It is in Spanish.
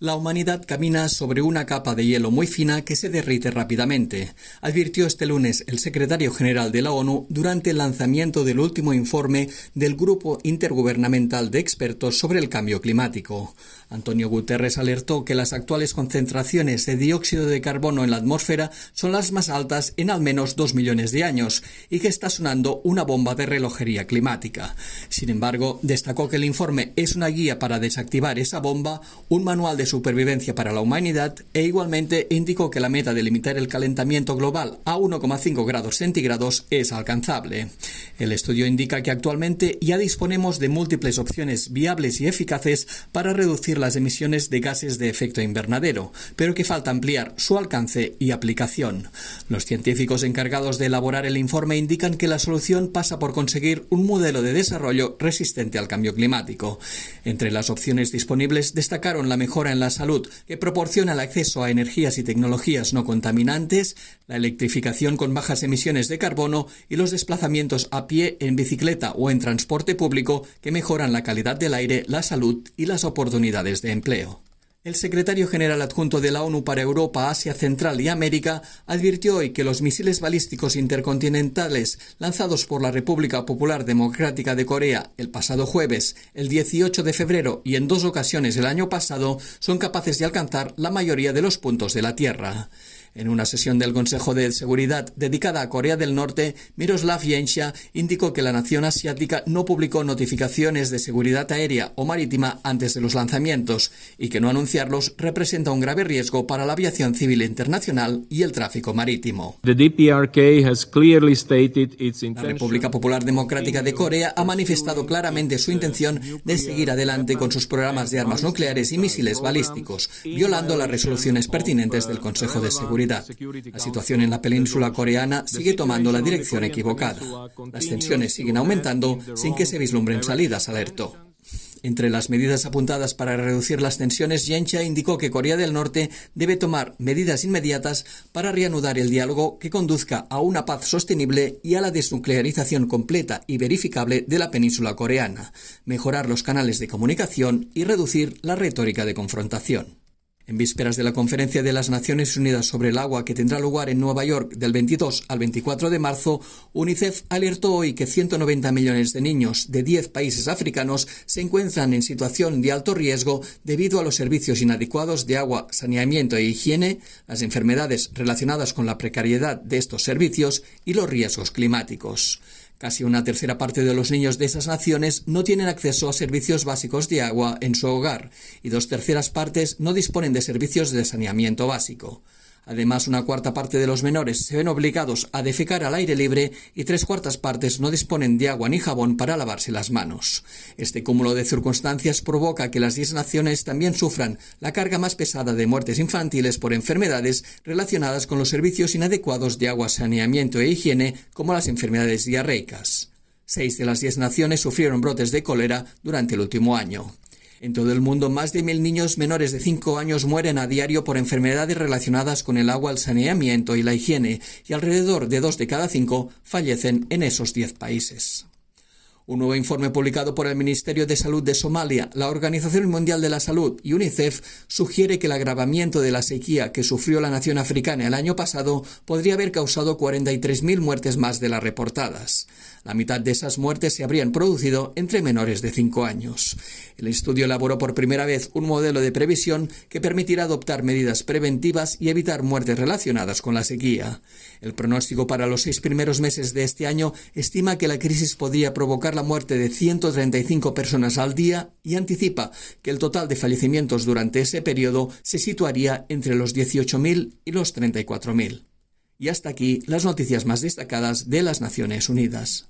La humanidad camina sobre una capa de hielo muy fina que se derrite rápidamente, advirtió este lunes el secretario general de la ONU durante el lanzamiento del último informe del Grupo Intergubernamental de Expertos sobre el Cambio Climático. Antonio Guterres alertó que las actuales concentraciones de dióxido de carbono en la atmósfera son las más altas en al menos dos millones de años y que está sonando una bomba de relojería climática. Sin embargo, destacó que el informe es una guía para desactivar esa bomba, un manual de supervivencia para la humanidad e igualmente indicó que la meta de limitar el calentamiento global a 1,5 grados centígrados es alcanzable. El estudio indica que actualmente ya disponemos de múltiples opciones viables y eficaces para reducir las emisiones de gases de efecto invernadero, pero que falta ampliar su alcance y aplicación. Los científicos encargados de elaborar el informe indican que la solución pasa por conseguir un modelo de desarrollo resistente al cambio climático. Entre las opciones disponibles destacaron la mejora en la salud, que proporciona el acceso a energías y tecnologías no contaminantes, la electrificación con bajas emisiones de carbono y los desplazamientos a pie, en bicicleta o en transporte público que mejoran la calidad del aire, la salud y las oportunidades de empleo. El secretario general adjunto de la ONU para Europa, Asia Central y América advirtió hoy que los misiles balísticos intercontinentales lanzados por la República Popular Democrática de Corea el pasado jueves, el 18 de febrero y en dos ocasiones el año pasado son capaces de alcanzar la mayoría de los puntos de la Tierra. En una sesión del Consejo de Seguridad dedicada a Corea del Norte, Miroslav Yensha indicó que la nación asiática no publicó notificaciones de seguridad aérea o marítima antes de los lanzamientos y que no anunciarlos representa un grave riesgo para la aviación civil internacional y el tráfico marítimo. La República Popular Democrática de Corea ha manifestado claramente su intención de seguir adelante con sus programas de armas nucleares y misiles balísticos, violando las resoluciones pertinentes del Consejo de Seguridad. La situación en la península coreana sigue tomando la dirección equivocada. Las tensiones siguen aumentando sin que se vislumbren salidas, alertó. Entre las medidas apuntadas para reducir las tensiones, Yencha indicó que Corea del Norte debe tomar medidas inmediatas para reanudar el diálogo que conduzca a una paz sostenible y a la desnuclearización completa y verificable de la península coreana, mejorar los canales de comunicación y reducir la retórica de confrontación. En vísperas de la Conferencia de las Naciones Unidas sobre el Agua que tendrá lugar en Nueva York del 22 al 24 de marzo, UNICEF alertó hoy que 190 millones de niños de 10 países africanos se encuentran en situación de alto riesgo debido a los servicios inadecuados de agua, saneamiento e higiene, las enfermedades relacionadas con la precariedad de estos servicios y los riesgos climáticos. Casi una tercera parte de los niños de esas naciones no tienen acceso a servicios básicos de agua en su hogar y dos terceras partes no disponen de servicios de saneamiento básico. Además, una cuarta parte de los menores se ven obligados a defecar al aire libre y tres cuartas partes no disponen de agua ni jabón para lavarse las manos. Este cúmulo de circunstancias provoca que las diez naciones también sufran la carga más pesada de muertes infantiles por enfermedades relacionadas con los servicios inadecuados de agua, saneamiento e higiene, como las enfermedades diarreicas. Seis de las diez naciones sufrieron brotes de cólera durante el último año. En todo el mundo, más de mil niños menores de 5 años mueren a diario por enfermedades relacionadas con el agua, el saneamiento y la higiene, y alrededor de dos de cada cinco fallecen en esos 10 países. Un nuevo informe publicado por el Ministerio de Salud de Somalia, la Organización Mundial de la Salud y UNICEF sugiere que el agravamiento de la sequía que sufrió la nación africana el año pasado podría haber causado 43.000 muertes más de las reportadas. La mitad de esas muertes se habrían producido entre menores de 5 años. El estudio elaboró por primera vez un modelo de previsión que permitirá adoptar medidas preventivas y evitar muertes relacionadas con la sequía. El pronóstico para los seis primeros meses de este año estima que la crisis podría provocar la muerte de 135 personas al día y anticipa que el total de fallecimientos durante ese periodo se situaría entre los 18.000 y los 34.000. Y hasta aquí las noticias más destacadas de las Naciones Unidas.